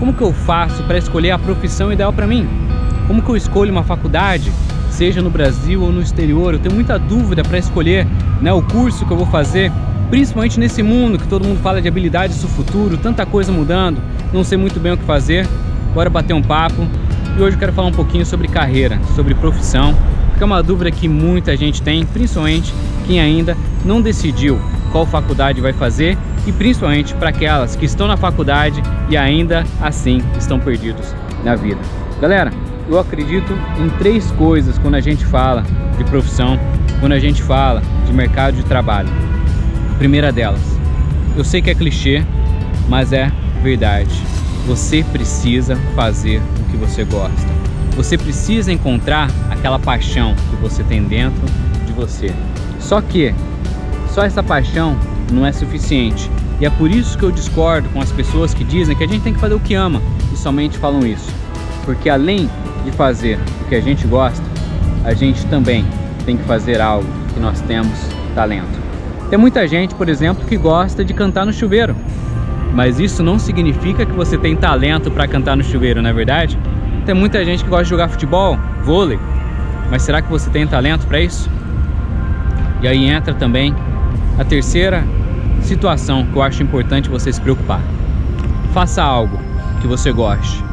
Como que eu faço para escolher a profissão ideal para mim? Como que eu escolho uma faculdade, seja no Brasil ou no exterior? Eu tenho muita dúvida para escolher né, o curso que eu vou fazer, principalmente nesse mundo que todo mundo fala de habilidades do futuro, tanta coisa mudando, não sei muito bem o que fazer. Bora bater um papo. E hoje eu quero falar um pouquinho sobre carreira, sobre profissão, que é uma dúvida que muita gente tem, principalmente quem ainda não decidiu qual faculdade vai fazer e principalmente para aquelas que estão na faculdade e ainda assim estão perdidos na vida. Galera, eu acredito em três coisas quando a gente fala de profissão, quando a gente fala de mercado de trabalho. primeira delas, eu sei que é clichê, mas é verdade. Você precisa fazer o que você gosta. Você precisa encontrar aquela paixão que você tem dentro de você. Só que só essa paixão não é suficiente. E é por isso que eu discordo com as pessoas que dizem que a gente tem que fazer o que ama e somente falam isso. Porque além de fazer o que a gente gosta, a gente também tem que fazer algo que nós temos talento. Tem muita gente, por exemplo, que gosta de cantar no chuveiro. Mas isso não significa que você tem talento para cantar no chuveiro, não é verdade? Tem muita gente que gosta de jogar futebol, vôlei. Mas será que você tem talento para isso? E aí entra também a terceira situação que eu acho importante você se preocupar. Faça algo que você goste.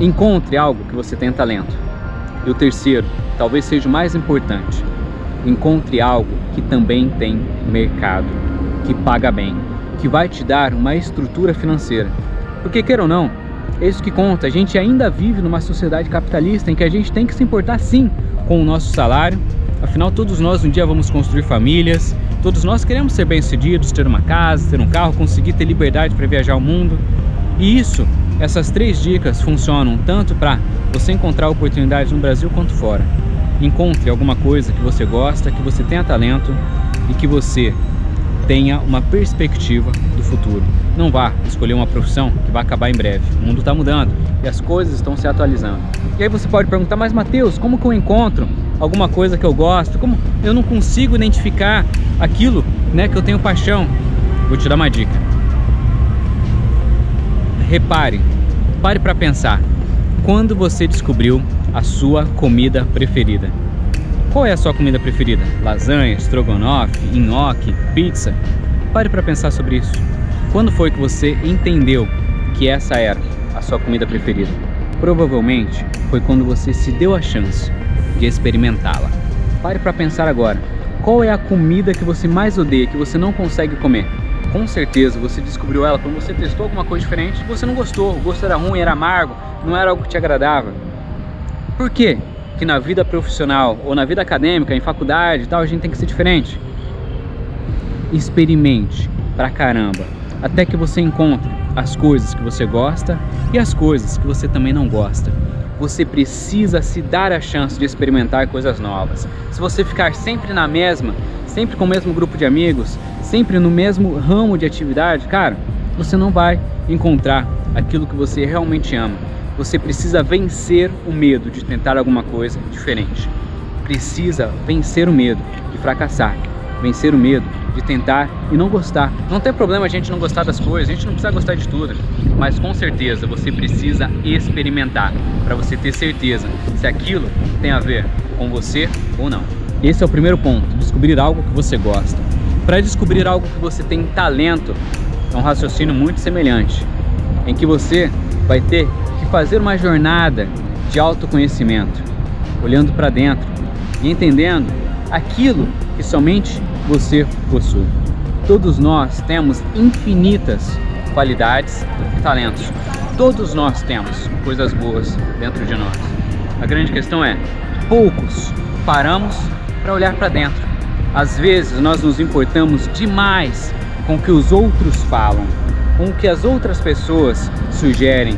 Encontre algo que você tenha talento. E o terceiro, talvez seja o mais importante, encontre algo que também tem mercado, que paga bem, que vai te dar uma estrutura financeira. Porque queira ou não, é isso que conta. A gente ainda vive numa sociedade capitalista em que a gente tem que se importar sim com o nosso salário. Afinal, todos nós um dia vamos construir famílias, todos nós queremos ser bem-sucedidos, ter uma casa, ter um carro, conseguir ter liberdade para viajar o mundo. E isso, essas três dicas funcionam tanto para você encontrar oportunidades no Brasil quanto fora. Encontre alguma coisa que você gosta, que você tenha talento e que você tenha uma perspectiva do futuro. Não vá escolher uma profissão que vai acabar em breve. O mundo está mudando e as coisas estão se atualizando. E aí você pode perguntar, mas Mateus, como que eu encontro alguma coisa que eu gosto? Como eu não consigo identificar aquilo né, que eu tenho paixão? Vou te dar uma dica. Repare, pare para pensar. Quando você descobriu a sua comida preferida? Qual é a sua comida preferida? Lasanha, estrogonofe, nhoque, pizza? Pare para pensar sobre isso. Quando foi que você entendeu que essa era a sua comida preferida? Provavelmente foi quando você se deu a chance de experimentá-la. Pare para pensar agora. Qual é a comida que você mais odeia, que você não consegue comer? Com certeza você descobriu ela quando você testou alguma coisa diferente e você não gostou, o gosto era ruim, era amargo, não era algo que te agradava. Por quê? que na vida profissional ou na vida acadêmica, em faculdade e tal, a gente tem que ser diferente. Experimente pra caramba, até que você encontre as coisas que você gosta e as coisas que você também não gosta. Você precisa se dar a chance de experimentar coisas novas. Se você ficar sempre na mesma, sempre com o mesmo grupo de amigos, sempre no mesmo ramo de atividade, cara, você não vai encontrar aquilo que você realmente ama você precisa vencer o medo de tentar alguma coisa diferente. Precisa vencer o medo de fracassar, vencer o medo de tentar e não gostar. Não tem problema a gente não gostar das coisas, a gente não precisa gostar de tudo, mas com certeza você precisa experimentar para você ter certeza se aquilo tem a ver com você ou não. Esse é o primeiro ponto, descobrir algo que você gosta. Para descobrir algo que você tem talento, é um raciocínio muito semelhante, em que você vai ter fazer uma jornada de autoconhecimento, olhando para dentro e entendendo aquilo que somente você possui. Todos nós temos infinitas qualidades e talentos. Todos nós temos coisas boas dentro de nós. A grande questão é, poucos paramos para olhar para dentro. Às vezes nós nos importamos demais com o que os outros falam, com o que as outras pessoas sugerem,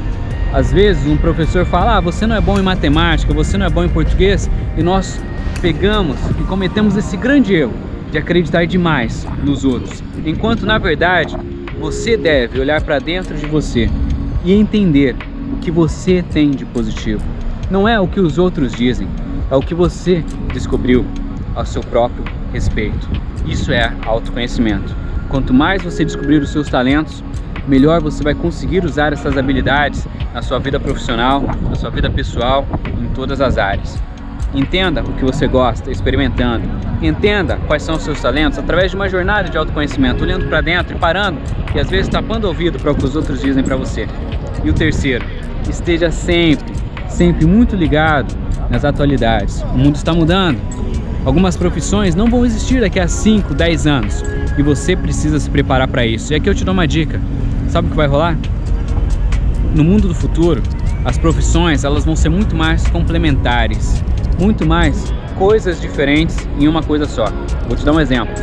às vezes um professor fala, ah, você não é bom em matemática, você não é bom em português, e nós pegamos e cometemos esse grande erro de acreditar demais nos outros, enquanto na verdade você deve olhar para dentro de você e entender o que você tem de positivo. Não é o que os outros dizem, é o que você descobriu ao seu próprio respeito. Isso é autoconhecimento. Quanto mais você descobrir os seus talentos, melhor você vai conseguir usar essas habilidades na sua vida profissional, na sua vida pessoal, em todas as áreas. Entenda o que você gosta, experimentando. Entenda quais são os seus talentos através de uma jornada de autoconhecimento, olhando para dentro e parando e às vezes tapando o ouvido para o que os outros dizem para você. E o terceiro, esteja sempre, sempre muito ligado nas atualidades. O mundo está mudando. Algumas profissões não vão existir daqui a 5, 10 anos e você precisa se preparar para isso. E aqui eu te dou uma dica. Sabe o que vai rolar? No mundo do futuro, as profissões elas vão ser muito mais complementares, muito mais coisas diferentes em uma coisa só. Vou te dar um exemplo.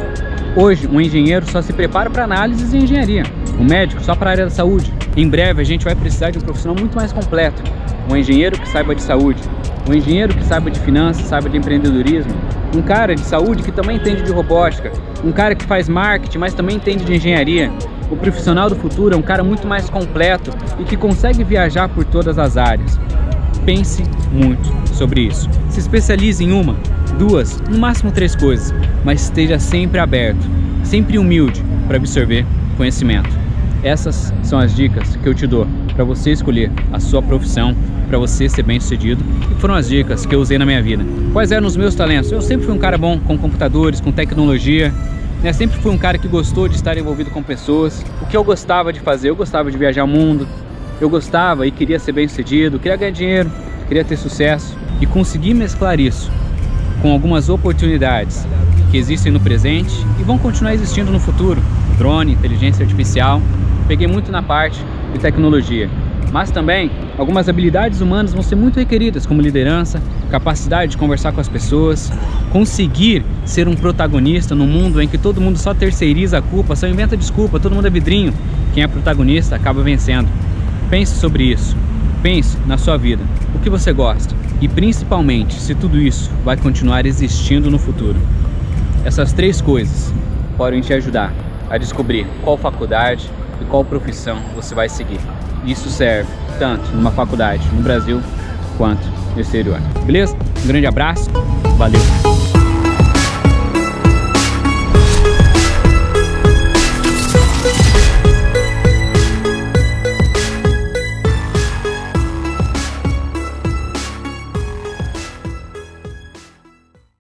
Hoje, um engenheiro só se prepara para análises e engenharia, um médico só para a área da saúde. Em breve, a gente vai precisar de um profissional muito mais completo, um engenheiro que saiba de saúde, um engenheiro que saiba de finanças, saiba de empreendedorismo, um cara de saúde que também entende de robótica, um cara que faz marketing, mas também entende de engenharia. O profissional do futuro é um cara muito mais completo e que consegue viajar por todas as áreas. Pense muito sobre isso. Se especialize em uma, duas, no máximo três coisas, mas esteja sempre aberto, sempre humilde para absorver conhecimento. Essas são as dicas que eu te dou para você escolher a sua profissão, para você ser bem sucedido e foram as dicas que eu usei na minha vida. Quais eram os meus talentos? Eu sempre fui um cara bom com computadores, com tecnologia, né? sempre fui um cara que gostou de estar envolvido com pessoas. O que eu gostava de fazer? Eu gostava de viajar o mundo, eu gostava e queria ser bem sucedido, queria ganhar dinheiro, queria ter sucesso e conseguir mesclar isso com algumas oportunidades que existem no presente e vão continuar existindo no futuro. Drone, inteligência artificial. Peguei muito na parte de tecnologia, mas também algumas habilidades humanas vão ser muito requeridas, como liderança, capacidade de conversar com as pessoas, conseguir ser um protagonista no mundo em que todo mundo só terceiriza a culpa, só inventa desculpa, todo mundo é vidrinho. Quem é protagonista acaba vencendo. Pense sobre isso. Pense na sua vida. O que você gosta? E principalmente se tudo isso vai continuar existindo no futuro. Essas três coisas podem te ajudar a descobrir qual faculdade e qual profissão você vai seguir. Isso serve tanto numa faculdade no Brasil quanto no exterior. Beleza? Um grande abraço, valeu!